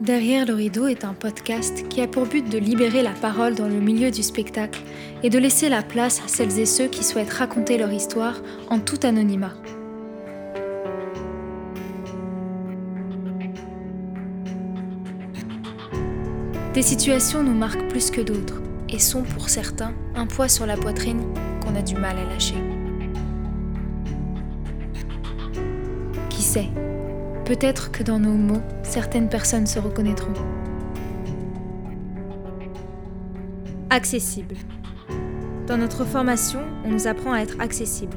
Derrière le rideau est un podcast qui a pour but de libérer la parole dans le milieu du spectacle et de laisser la place à celles et ceux qui souhaitent raconter leur histoire en tout anonymat. Des situations nous marquent plus que d'autres et sont pour certains un poids sur la poitrine qu'on a du mal à lâcher. Qui sait? Peut-être que dans nos mots, certaines personnes se reconnaîtront. Accessible. Dans notre formation, on nous apprend à être accessible,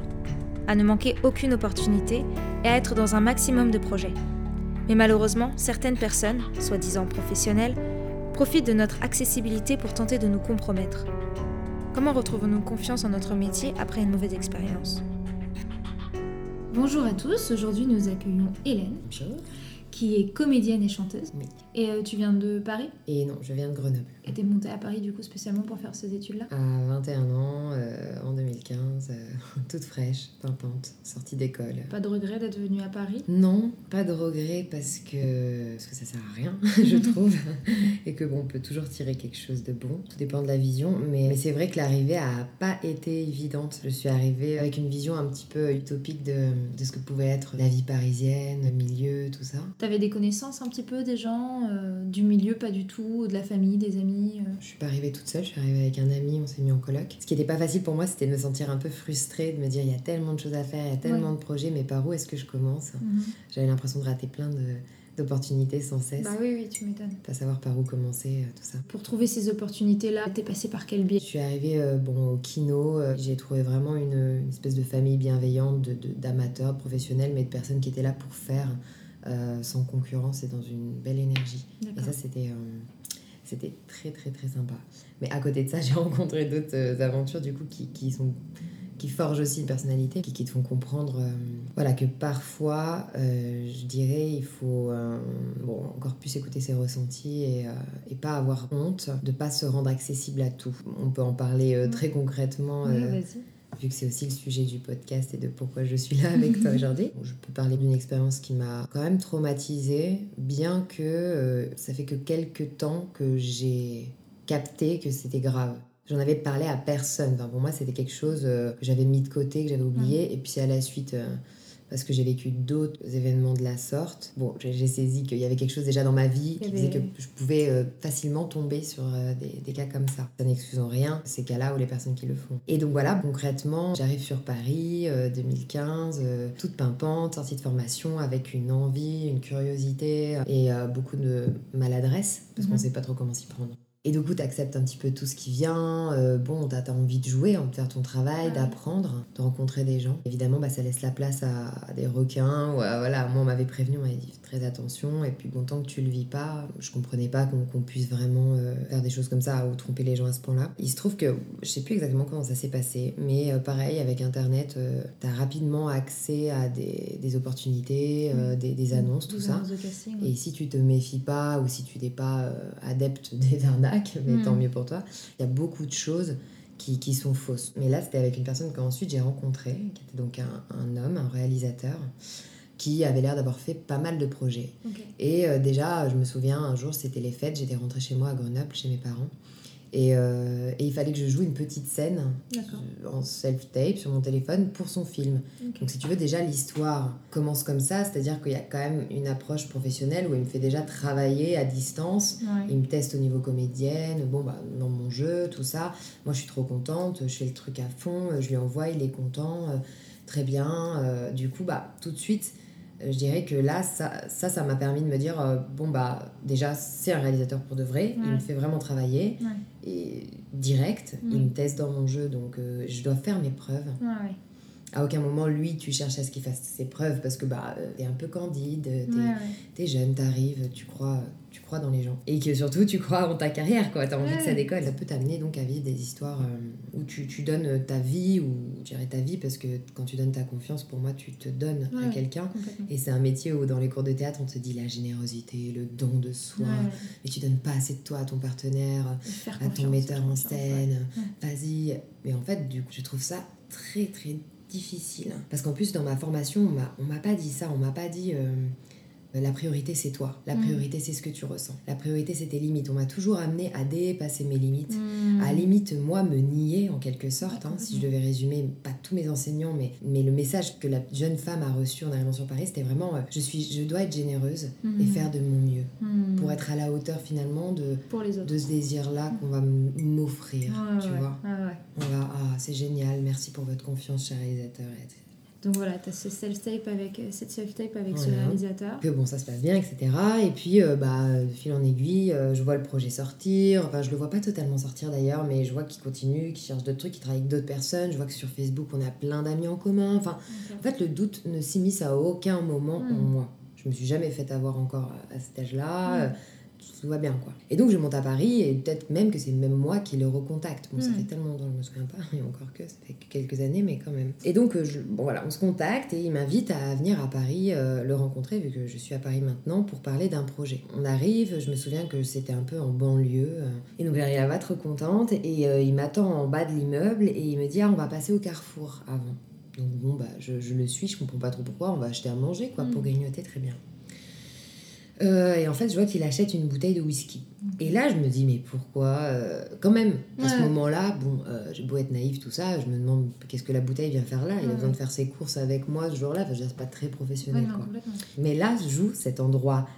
à ne manquer aucune opportunité et à être dans un maximum de projets. Mais malheureusement, certaines personnes, soi-disant professionnelles, profitent de notre accessibilité pour tenter de nous compromettre. Comment retrouvons-nous confiance en notre métier après une mauvaise expérience? Bonjour à tous, aujourd'hui nous accueillons Hélène. Qui est comédienne et chanteuse. Oui. Et euh, tu viens de Paris? Et non, je viens de Grenoble. Et t'es montée à Paris du coup spécialement pour faire ces études-là? À 21 ans, euh, en 2015, euh, toute fraîche, pimpante, sortie d'école. Pas de regret d'être venue à Paris? Non, pas de regret parce que, parce que ça sert à rien, je trouve. et que bon, on peut toujours tirer quelque chose de bon. Tout dépend de la vision. Mais, mais c'est vrai que l'arrivée a pas été évidente. Je suis arrivée avec une vision un petit peu utopique de, de ce que pouvait être la vie parisienne, le milieu, tout ça. T'avais des connaissances un petit peu des gens, euh, du milieu pas du tout, de la famille, des amis euh Je suis pas arrivée toute seule, je suis arrivée avec un ami, on s'est mis en coloc. Ce qui n'était pas facile pour moi, c'était de me sentir un peu frustrée, de me dire il y a tellement de choses à faire, il y a tellement de projets, mais par où est-ce que je commence? Mhm. J'avais l'impression de rater plein de- d'opportunités sans cesse. Bah oui, oui, tu m'étonnes. Pas savoir par où commencer, euh, tout ça. Pour trouver ces opportunités-là, t'es passé par quel biais? Je suis arrivée euh, bon, au kino, euh, j'ai trouvé vraiment une, une espèce de famille bienveillante de- d'amateurs, de, professionnels, mais de personnes qui étaient là pour faire euh, sans concurrence et dans une belle énergie. Et ça, c'était euh, c'était très, très, très sympa. Mais à côté de ça, j'ai rencontré d'autres euh, aventures, du coup, qui, qui sont qui forgent aussi une personnalité, qui, qui te font comprendre euh, voilà, que parfois, euh, je dirais, il faut euh, bon, encore plus écouter ses ressentis et, et pas avoir honte de pas se rendre accessible à tout. On peut en parler euh, très concrètement. Oui. Vu que c'est aussi le sujet du podcast et de pourquoi je suis là avec toi aujourd'hui. Je peux parler d'une expérience qui m'a quand même traumatisée, bien que euh, ça fait que quelques temps que j'ai capté que c'était grave. J'en avais parlé à personne. Enfin, pour moi, c'était quelque chose euh, que j'avais mis de côté, que j'avais oublié. Et puis, à la suite, euh, parce que j'ai vécu d'autres événements de la sorte, bon, j'ai saisi qu'il y avait quelque chose déjà dans ma vie qui faisait que avait- je pouvais euh, facilement tomber sur euh, des, des cas comme ça. Ça n'excuse en rien ces cas-là ou les personnes qui le font. Et donc voilà, concrètement, j'arrive sur Paris, euh, 2015, euh, toute pimpante, sortie de formation avec une envie, une curiosité et beaucoup de maladresse parce qu'on Mhm. sait pas trop comment s'y prendre. Et du coup, tu acceptes un petit peu tout ce qui vient. euh, bon, tu as, envie de jouer, de faire ton travail, Ouais. d'apprendre, de rencontrer des gens. Évidemment, bah, ça laisse la place à, à des requins. Ou à- voilà, moi, on m'avait prévenu, on m'avait dit très attention. Et puis, bon, tant que tu le vis pas, je comprenais pas qu'on puisse vraiment euh, faire des choses comme ça ou tromper les gens à ce point-là. Il se trouve que je sais plus exactement comment ça s'est passé, mais euh, pareil, avec Internet, tu as rapidement accès à des, des opportunités, euh, des, des annonces, tout Des ça. annonces de casting, Et si tu te méfies pas ou si tu n'es pas euh, adepte des arnaques, mais Mm. tant mieux pour toi, il y a beaucoup de choses qui, qui sont fausses. Mais là, c'était avec une personne qu'ensuite j'ai rencontrée, qui était donc un, un homme, un réalisateur, qui avait l'air d'avoir fait pas mal de projets. Et euh, déjà, je me souviens, un jour, c'était les fêtes, j'étais rentrée chez moi à Grenoble, chez mes parents. Et, euh, et il fallait que je joue une petite scène euh, en self-tape sur mon téléphone pour son film. Donc si tu veux, déjà l'histoire commence comme ça, c'est-à-dire qu'il y a quand même une approche professionnelle où il me fait déjà travailler à distance. Ouais. Il me teste au niveau comédienne, bon bah dans mon jeu, tout ça. Moi je suis trop contente, je fais le truc à fond, je lui envoie, il est content, euh, très bien. du coup bah tout de suite, je dirais que là ça ça m'a permis de me dire euh, bon bah déjà c'est un réalisateur pour de vrai, il me fait vraiment travailler Ouais. et direct, Mm. il me teste dans mon jeu donc euh, je dois faire mes preuves. À aucun moment, lui, tu cherches à ce qu'il fasse ses preuves parce que bah, euh, t'es un peu candide, t'es Ouais, jeune, t'arrives, tu crois, tu crois dans les gens. Et que surtout, tu crois en ta carrière, quoi. T'as envie que ça décolle. Ça peut t'amener donc à vivre des histoires euh, où tu, tu donnes ta vie, ou dirais ta vie, parce que quand tu donnes ta confiance, pour moi, tu te donnes à quelqu'un. Et c'est un métier où dans les cours de théâtre, on te dit la générosité, le don de soi. Mais tu donnes pas assez de toi à ton partenaire, à ton metteur en scène. Vas-y. Mais en fait, du coup, je trouve ça très, très difficile. Parce qu'en plus, dans ma formation, on m'a- pas dit ça. On m'a pas dit. Euh, La priorité, c'est toi. La Mm. priorité, c'est ce que tu ressens. La priorité, c'est tes limites. On m'a toujours amené à dépasser mes limites. Mm. À limite, moi, me nier en quelque sorte, hein, si je devais résumer, pas tous mes enseignants, mais, mais le message que la jeune femme a reçu en arrivant sur Paris, c'était vraiment euh, je, suis, je dois être généreuse et Mm. faire de mon mieux pour être à la hauteur finalement de, pour les autres. de ce désir-là qu'on va m'offrir. Tu ouais, vois ouais. On va, ah, c'est génial, merci pour votre confiance, cher réalisateur. Et Donc voilà, tu as ce self-tape avec, euh, cette self-tape avec ce réalisateur. Que bon, ça se passe bien, etc. Et puis, euh, bah, fil en aiguille, euh, je vois le projet sortir. Enfin, je le vois pas totalement sortir d'ailleurs, mais je vois qu'il continue, qu'il cherche d'autres trucs, qu'il travaille avec d'autres personnes. Je vois que sur Facebook, on a plein d'amis en commun. Enfin. En fait, le doute ne s'immisce à aucun moment en Mm. moi. Je me suis jamais fait avoir encore à cet âge-là. Mm. Tout va bien, quoi. Et donc, je monte à Paris et peut-être même que c'est même moi qui le recontacte. Bon, ça Mm. fait tellement longtemps, je me souviens pas, et encore que ça fait que quelques années, mais quand même. Et donc, euh, je, bon, voilà, on se contacte et il m'invite à venir à Paris euh, le rencontrer, vu que je suis à Paris maintenant, pour parler d'un projet. On arrive, je me souviens que c'était un peu en banlieue. euh, et donc, j'arrive là-bas trop contente et euh, il m'attend en bas de l'immeuble et il me dit Ah, on va passer au carrefour avant. Donc bon, bah, je, je le suis, je comprends pas trop pourquoi, on va acheter à manger, quoi, pour Mm. grignoter, très bien. Euh, et en fait, je vois qu'il achète une bouteille de whisky. Et là, je me dis, mais pourquoi euh, Quand même, à ce moment-là, bon, euh, j'ai beau être naïf, tout ça, je me demande qu'est-ce que la bouteille vient faire là? Il a Ouais. besoin de faire ses courses avec moi ce jour-là, enfin, je c'est pas très Ouais, professionnel, non, quoi. complètement. Mais là, se joue cet endroit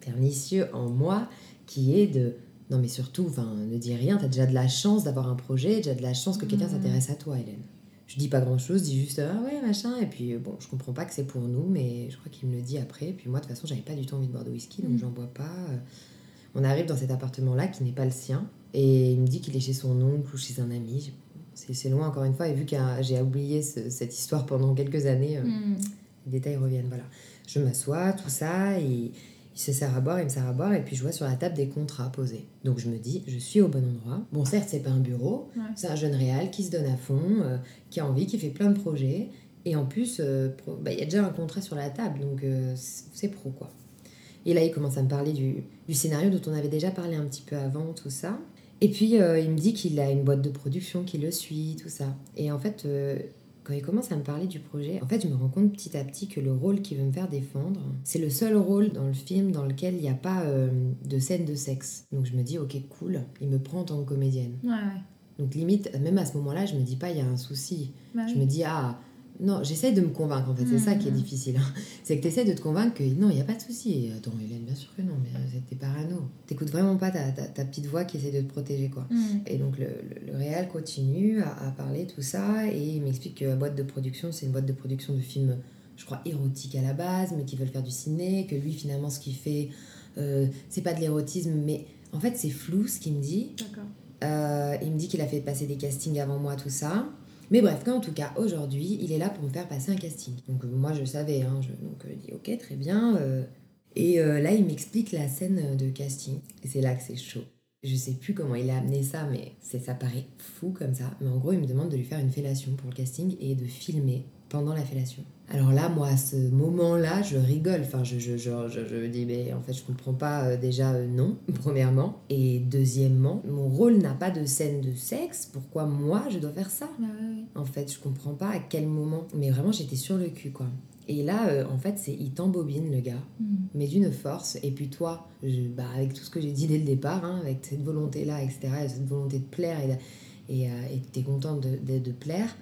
pernicieux en moi qui est de. Non, mais surtout, ne dis rien, t'as déjà de la chance d'avoir un projet, déjà de la chance que quelqu'un Mhm. s'intéresse à toi, Hélène. Je dis pas grand chose, je dis juste ah ouais, machin, et puis euh, bon, je comprends pas que c'est pour nous, mais je crois qu'il me le dit après. Et puis moi, de toute façon, j'avais pas du tout envie de boire de whisky, donc Mhm. j'en bois pas. Euh, On arrive dans cet appartement-là qui n'est pas le sien, et il me dit qu'il est chez son oncle ou chez un ami. C'est c'est loin encore une fois, et vu que j'ai oublié ce- cette histoire pendant quelques années, euh, Mm. les détails reviennent, voilà. Je m'assois, tout ça, et il se sert à boire, il me sert à boire, et puis je vois sur la table des contrats posés. Donc je me dis, je suis au bon endroit. Bon, certes, c'est pas un bureau, Ouais. c'est un jeune réal qui se donne à fond, euh, qui a envie, qui fait plein de projets, et en plus, euh, bah, il y a déjà un contrat sur la table, donc euh, c'est pro, quoi. Et là, il commence à me parler du, du scénario dont on avait déjà parlé un petit peu avant, tout ça. Et puis, il me dit qu'il a une boîte de production qui le suit, tout ça. Et en fait, quand il commence à me parler du projet, en fait, je me rends compte petit à petit que le rôle qu'il veut me faire défendre, c'est le seul rôle dans le film dans lequel il n'y a pas euh, de scène de sexe. Donc je me dis, ok, cool, il me prend en tant que comédienne. Ouais, ouais. Donc limite, même à ce moment-là, je me dis pas, il y a un souci. Bah Je oui. me dis, ah, non, j'essaye de me convaincre, en fait, c'est ça qui est Mhm. difficile. hein. C'est que tu essaies de te convaincre que non, il n'y a pas de souci. Attends, Hélène, bien sûr que non, mais euh, t'es parano. T'écoutes vraiment pas ta, ta, ta petite voix qui essaie de te protéger, quoi. Mm. Et donc le, le, le réal continue à, à parler tout ça et il m'explique que la boîte de production, c'est une boîte de production de films, je crois, érotiques à la base, mais qui veulent faire du ciné, que lui finalement ce qu'il fait, euh, c'est pas de l'érotisme, mais en fait c'est flou ce qu'il me dit. D'accord. Euh, il me dit qu'il a fait passer des castings avant moi, tout ça. Mais bref, qu'en tout cas, aujourd'hui, il est là pour me faire passer un casting. Donc euh, moi, je savais, hein, je, donc euh, je dis ok, très bien. euh. et là, il m'explique la scène de casting. Et c'est là que c'est chaud. Je sais plus comment il a amené ça, mais ça paraît fou comme ça. Mais en gros, il me demande de lui faire une fellation pour le casting et de filmer pendant la fellation. Alors là, moi, à ce moment-là, je rigole. Enfin, je, je, je, je, dis, mais en fait, je comprends pas euh, déjà, euh, non, premièrement. Et deuxièmement, mon rôle n'a pas de scène de sexe. Pourquoi moi, je dois faire ça? Bah. En fait, je comprends pas à quel moment. Mais vraiment, j'étais sur le cul, quoi. Et là, euh, en fait, c'est il t'embobine, le gars Mm. mais d'une force. Et puis toi, je- bah, avec tout ce que j'ai dit dès le départ, hein, avec cette volonté-là, etc., et cette volonté de plaire, et, et, euh, et t'es contente de, de, de plaire,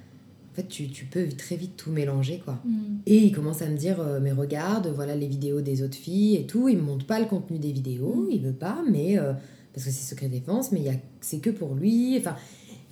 en fait, tu, tu peux très vite tout mélanger, quoi. Mm. Et il commence à me dire, euh, mais regarde, voilà les vidéos des autres filles et tout. Il me montre pas le contenu des vidéos, Mm. il veut pas, mais euh, parce que c'est secret défense, mais il y a, c'est que pour lui. Enfin,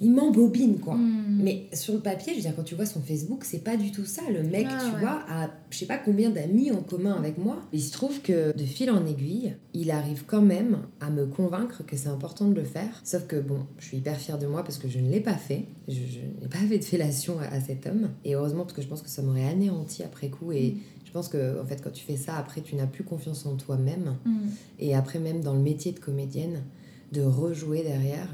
il m'embobine, quoi. Mm. Mais sur le papier, je veux dire, quand tu vois son Facebook, c'est pas du tout ça. Le mec, Ah, tu ouais. vois, a je sais pas combien d'amis en commun avec moi. Il se trouve que de fil en aiguille, il arrive quand même à me convaincre que c'est important de le faire. Sauf que bon, je suis hyper fière de moi parce que je ne l'ai pas fait. Je, je n'ai pas fait de fellation à, à cet homme. Et heureusement, parce que je pense que ça m'aurait anéanti après coup. Et je pense que, en fait, quand tu fais ça, après, tu n'as plus confiance en toi-même. Mm. Et après, même dans le métier de comédienne, de rejouer derrière.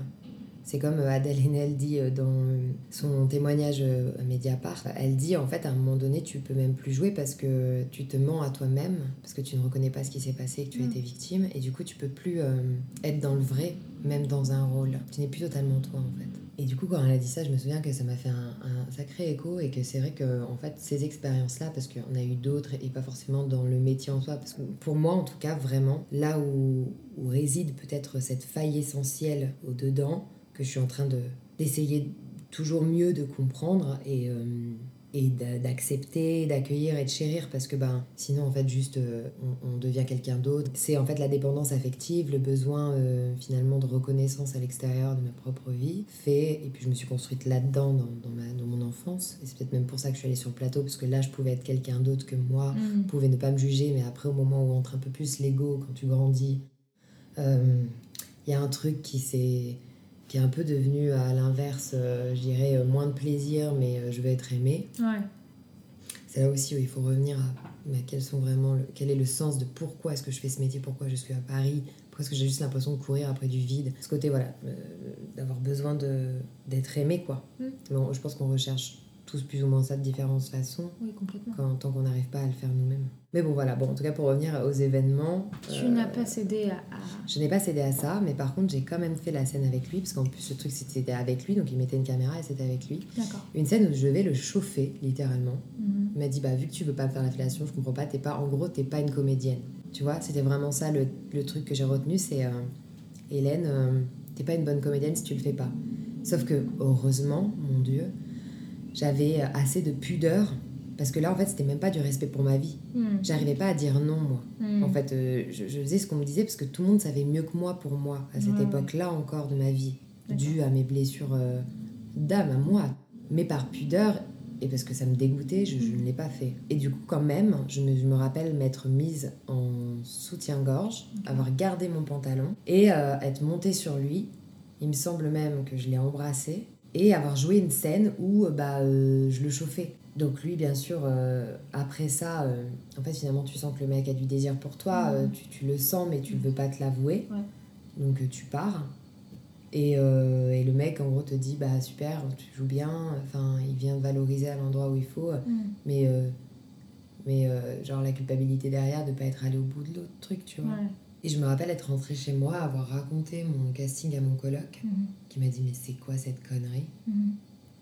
C'est comme euh, Adèle Haenel dit euh, dans euh, son témoignage euh, à Mediapart. Elle dit en fait à un moment donné tu peux même plus jouer parce que tu te mens à toi-même, parce que tu ne reconnais pas ce qui s'est passé, que tu as Mm. été victime, et du coup tu peux plus euh, être dans le vrai, même dans un rôle. Tu n'es plus totalement toi en fait. Et du coup, quand elle a dit ça, je me souviens que ça m'a fait un, sacré écho et que c'est vrai que en fait, ces expériences-là, parce qu'on a eu d'autres et pas forcément dans le métier en soi, parce que pour moi, en tout cas, vraiment, là où, où réside peut-être cette faille essentielle au-dedans, que je suis en train de, d'essayer toujours mieux de comprendre et, euh, et d'accepter, d'accueillir et de chérir parce que ben, sinon en fait juste euh, on, devient quelqu'un d'autre. C'est en fait la dépendance affective, le besoin euh, finalement de reconnaissance à l'extérieur de ma propre vie fait et puis je me suis construite là-dedans dans, dans, ma, dans mon enfance et c'est peut-être même pour ça que je suis allée sur le plateau parce que là je pouvais être quelqu'un d'autre que moi, mmh. pouvais ne pas me juger mais après au moment où entre un peu plus l'ego quand tu grandis, il y a un truc qui s'est qui est un peu devenu à l'inverse, euh, je dirais, euh, moins de plaisir, mais euh, je veux être aimée. Ouais. C'est là aussi où il faut revenir à mais quels sont vraiment le, quel est le sens de pourquoi est-ce que je fais ce métier, pourquoi je suis à Paris, pourquoi est-ce que j'ai juste l'impression de courir après du vide. Ce côté, voilà, d'avoir besoin d'être aimé, quoi. Mm. Bon, je pense qu'on recherche tous plus ou moins ça de différentes façons. Oui, complètement. Quand, tant qu'on n'arrive pas à le faire nous-mêmes. Mais bon, voilà. Bon, en tout cas, pour revenir aux événements. Tu n'as pas cédé à, Je n'ai pas cédé à ça, mais par contre, j'ai quand même fait la scène avec lui, parce qu'en plus, le truc, c'était avec lui, donc il mettait une caméra et c'était avec lui. D'accord. Une scène où je vais le chauffer, littéralement. Mhm. Il m'a dit, bah, vu que tu veux pas faire la fellation, je comprends pas, t'es pas, en gros, t'es pas une comédienne. Tu vois, c'était vraiment ça le, le, truc que j'ai retenu, c'est euh, Hélène, euh, t'es pas une bonne comédienne si tu le fais pas. Sauf que, heureusement, mon Dieu, j'avais assez de pudeur parce que là, en fait, c'était même pas du respect pour ma vie. Hmm. J'arrivais pas à dire non, moi. Hmm. En fait, euh, je, faisais ce qu'on me disait parce que tout le monde savait mieux que moi pour moi, à cette époque-là encore de ma vie, dû à mes blessures euh, d'âme, à moi. Mais par pudeur, et parce que ça me dégoûtait, je, ne l'ai pas fait. Et du coup, quand même, je me, je me rappelle m'être mise en soutien-gorge, avoir gardé mon pantalon et euh, être montée sur lui. Il me semble même que je l'ai embrassé et avoir joué une scène où bah, je le chauffais. Donc lui, bien sûr, euh, après ça, euh, en fait, finalement, tu sens que le mec a du désir pour toi, euh, tu, tu, le sens, mais tu ne veux pas te l'avouer. Donc tu pars. Et, et, le mec, en gros, te dit, bah super, tu joues bien, enfin, il vient te valoriser à l'endroit où il faut, mais, mais genre la culpabilité derrière de ne pas être allé au bout de l'autre truc, tu vois. Et je me rappelle être rentrée chez moi, avoir raconté mon casting à mon coloc, mhm. qui m'a dit, mais c'est quoi cette connerie mhm.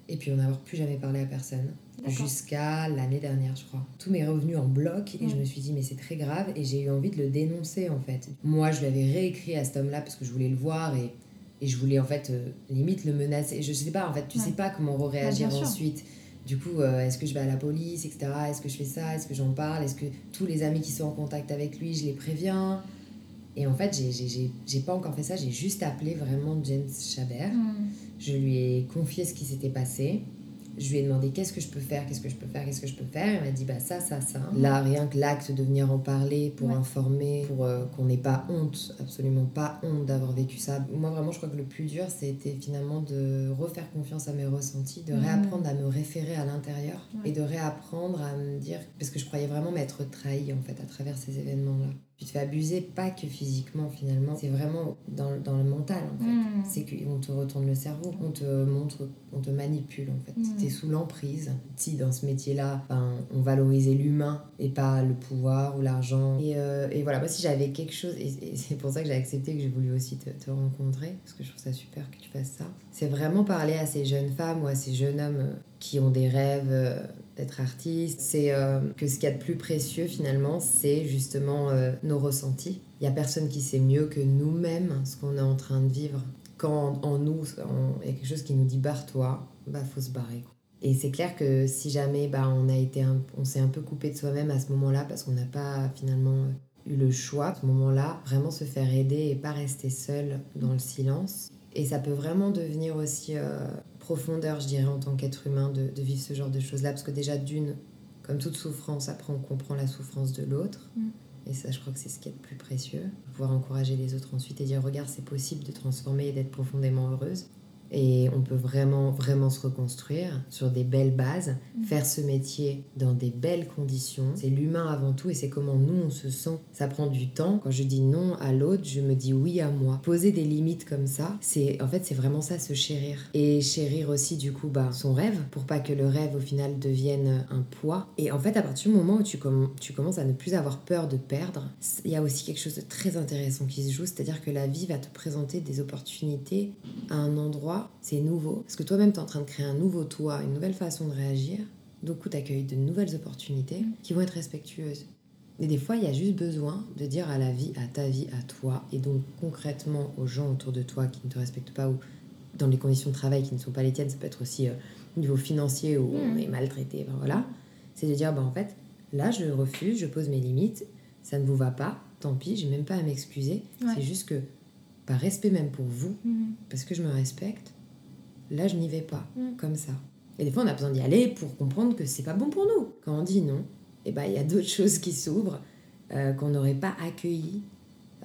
Et puis on n'avoir plus jamais parlé à personne jusqu'à l'année dernière, je crois. Tout m'est revenu en bloc et je me suis dit, mais c'est très grave et j'ai eu envie de le dénoncer en fait. Moi, je l'avais réécrit à cet homme-là parce que je voulais le voir et, et je voulais en fait euh, limite le menacer. Je sais pas, en fait, tu sais pas comment réagir ensuite. Du coup, euh, est-ce que je vais à la police, etc. Est-ce que je fais ça? Est-ce que j'en parle? Est-ce que tous les amis qui sont en contact avec lui, je les préviens? Et en fait, j'ai pas encore fait ça. J'ai juste appelé vraiment James Chabert. Hmm. Je lui ai confié ce qui s'était passé. Je lui ai demandé qu'est-ce que je peux faire, qu'est-ce que je peux faire, qu'est-ce que je peux faire? Il m'a dit bah ça, ça, ça. Là, rien que l'acte de venir en parler pour informer, pour euh, qu'on n'ait pas honte, absolument pas honte d'avoir vécu ça. Moi, vraiment, je crois que le plus dur, c'était finalement de refaire confiance à mes ressentis, de réapprendre à me référer à l'intérieur et de réapprendre à me dire, parce que je croyais vraiment m'être trahi en fait à travers ces événements-là tu te fais abuser, pas que physiquement finalement, c'est vraiment dans, dans, le mental en fait. Hmm. C'est qu'on te retourne le cerveau, on te montre, on te manipule en fait. Hmm. Tu es sous l'emprise. Si dans ce métier-là, ben, on valorisait l'humain et pas le pouvoir ou l'argent. Et, euh, et, voilà, moi si j'avais quelque chose, et, c'est pour ça que j'ai accepté que j'ai voulu aussi te, te, rencontrer, parce que je trouve ça super que tu fasses ça, c'est vraiment parler à ces jeunes femmes ou à ces jeunes hommes qui ont des rêves euh, d'être artiste, c'est euh, que ce qu'il y a de plus précieux finalement, c'est justement euh, nos ressentis. Il n'y a personne qui sait mieux que nous-mêmes ce qu'on est en train de vivre. Quand en nous, il y a quelque chose qui nous dit barre-toi, bah faut se barrer. Et c'est clair que si jamais bah, on été on s'est un peu coupé de soi-même à ce moment-là parce qu'on n'a pas finalement eu le choix, à ce moment-là, vraiment se faire aider et pas rester seul dans le silence. Et ça peut vraiment devenir aussi euh, profondeur, je dirais, en tant qu'être humain, de, vivre ce genre de choses-là. Parce que déjà, d'une, comme toute souffrance, après, on comprend la souffrance de l'autre. Mm. Et ça, je crois que c'est ce qui est le plus précieux. Pouvoir encourager les autres ensuite et dire, regarde, c'est possible de transformer et d'être profondément heureuse. Et on peut vraiment, vraiment se reconstruire sur des belles bases, mm. faire ce métier dans des belles conditions. C'est l'humain avant tout et c'est comment nous on se sent. Ça prend du temps. Quand je dis non à l'autre, je me dis oui à moi. Poser des limites comme ça, c'est en fait c'est vraiment ça se chérir. Et chérir aussi du coup bah, son rêve pour pas que le rêve au final devienne un poids. Et en fait à partir du moment où tu, tu commences à ne plus avoir peur de perdre, il y a aussi quelque chose de très intéressant qui se joue, c'est-à-dire que la vie va te présenter des opportunités à un endroit toi, c'est nouveau. Parce que toi-même, tu es en train de créer un nouveau toi, une nouvelle façon de réagir. Donc, tu accueilles de nouvelles opportunités qui vont être respectueuses. Et des fois, il y a juste besoin de dire à la vie, à ta vie, à toi, et donc concrètement aux gens autour de toi qui ne te respectent pas ou dans les conditions de travail qui ne sont pas les tiennes, ça peut être aussi euh, au niveau financier où on Mm. est maltraité, voilà. C'est de dire, bah, en fait, là, je refuse, je pose mes limites, ça ne vous va pas, tant pis, j'ai même pas à m'excuser. Ouais. C'est juste que, par respect même pour vous, Mhm. parce que je me respecte, là, je n'y vais pas, Mm. comme ça. Et des fois, on a besoin d'y aller pour comprendre que c'est pas bon pour nous. Quand on dit non, et ben il y a d'autres choses qui s'ouvrent euh, qu'on n'aurait pas accueillies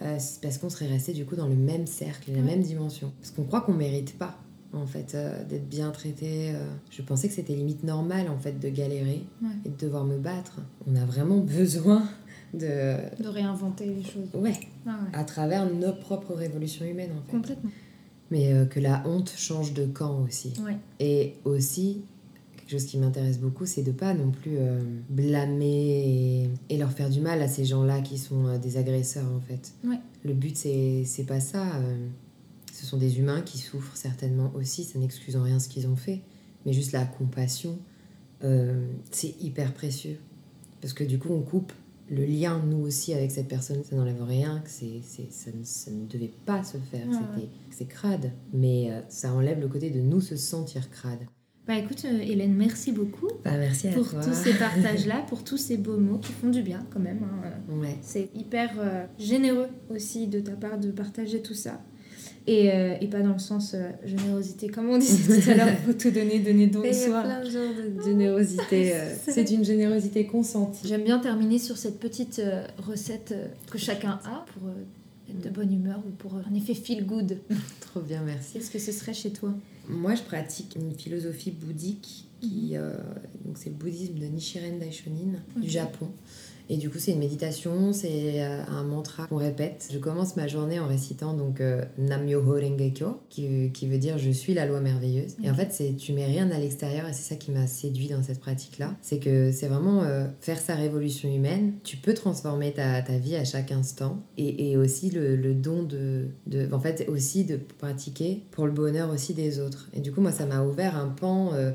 euh, parce qu'on serait resté du coup dans le même cercle, la Ouais. même dimension. Parce qu'on croit qu'on mérite pas en fait euh, d'être bien traité. Je pensais que c'était limite normal en fait de galérer Ouais. et de devoir me battre. On a vraiment besoin de De réinventer les choses. ouais Ah ouais. à travers nos propres révolutions humaines en fait. Complètement. Mais euh, que la honte change de camp aussi. Ouais. Et aussi, quelque chose qui m'intéresse beaucoup, c'est de pas non plus euh, blâmer et, et leur faire du mal à ces gens-là qui sont euh, des agresseurs en fait. Ouais. Le but, c'est pas ça. ce sont des humains qui souffrent certainement aussi, ça n'excuse en rien ce qu'ils ont fait. Mais juste la compassion, c'est hyper précieux. Parce que du coup, on coupe le lien, nous aussi, avec cette personne. Ça n'enlève rien, que c'est, ça, ne, ça ne devait pas se faire. Ouais, C'était, c'est crade. Mais euh, ça enlève le côté de nous se sentir crade. Bah écoute, euh, Hélène, merci beaucoup Bah, merci pour tous ces partages-là, pour tous ces beaux mots qui font du bien quand même. hein. Ouais. C'est hyper euh, généreux aussi de ta part de partager tout ça. Et, euh, et pas dans le sens euh, générosité, comme on disait tout à l'heure, faut tout donner, donner don Il y a soi. plein de genres de générosité. euh, c'est une générosité consentie. J'aime bien terminer sur cette petite euh, recette euh, que chacun a pour euh, être de bonne humeur ou pour euh, un effet feel good. Trop bien, merci. Qu'est-ce que ce serait chez toi? Moi, je pratique une philosophie bouddhique qui, euh, donc c'est le bouddhisme de Nichiren Daishonin Ok. du Japon. Et du coup, c'est une méditation, c'est euh, un mantra qu'on répète. Je commence ma journée en récitant donc euh, Nam-myoho Renge-kyo, qui, qui veut dire je suis la loi merveilleuse. Et en fait, c'est tu mets rien à l'extérieur et c'est ça qui m'a séduit dans cette pratique-là. C'est que c'est vraiment euh, faire sa révolution humaine. Tu peux transformer ta, ta vie à chaque instant et, et aussi le, le don de, de, en fait, aussi de pratiquer pour le bonheur aussi des autres. Et du coup, moi, ça m'a ouvert un pan. euh,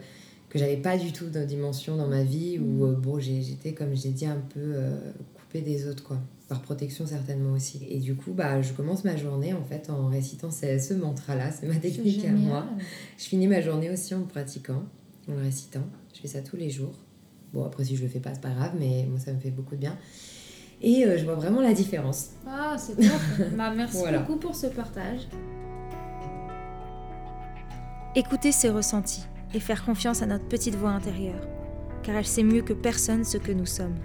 que j'avais pas du tout de dimension dans ma vie où euh, bon j'ai- j'étais comme j'ai dit un peu euh, coupée des autres quoi. Par protection certainement aussi. Et du coup bah je commence ma journée en fait en récitant ce, ce mantra là c'est ma technique à moi. Je finis ma journée aussi en le pratiquant en le récitant. Je fais ça tous les jours. Bon après si je le fais pas c'est pas grave mais moi ça me fait beaucoup de bien. Et euh, je vois vraiment la différence. Ah, c'est top. bah, merci Voilà. beaucoup pour ce partage. Écouter ses ressentis et faire confiance à notre petite voix intérieure, car elle sait mieux que personne ce que nous sommes.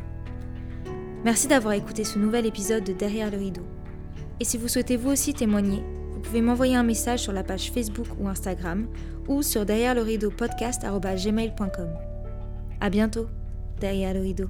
Merci d'avoir écouté ce nouvel épisode de Derrière le rideau. Et si vous souhaitez vous aussi témoigner, vous pouvez m'envoyer un message sur la page Facebook ou Instagram ou sur derrière le rideau podcast@gmail.com. À bientôt, derrière le rideau.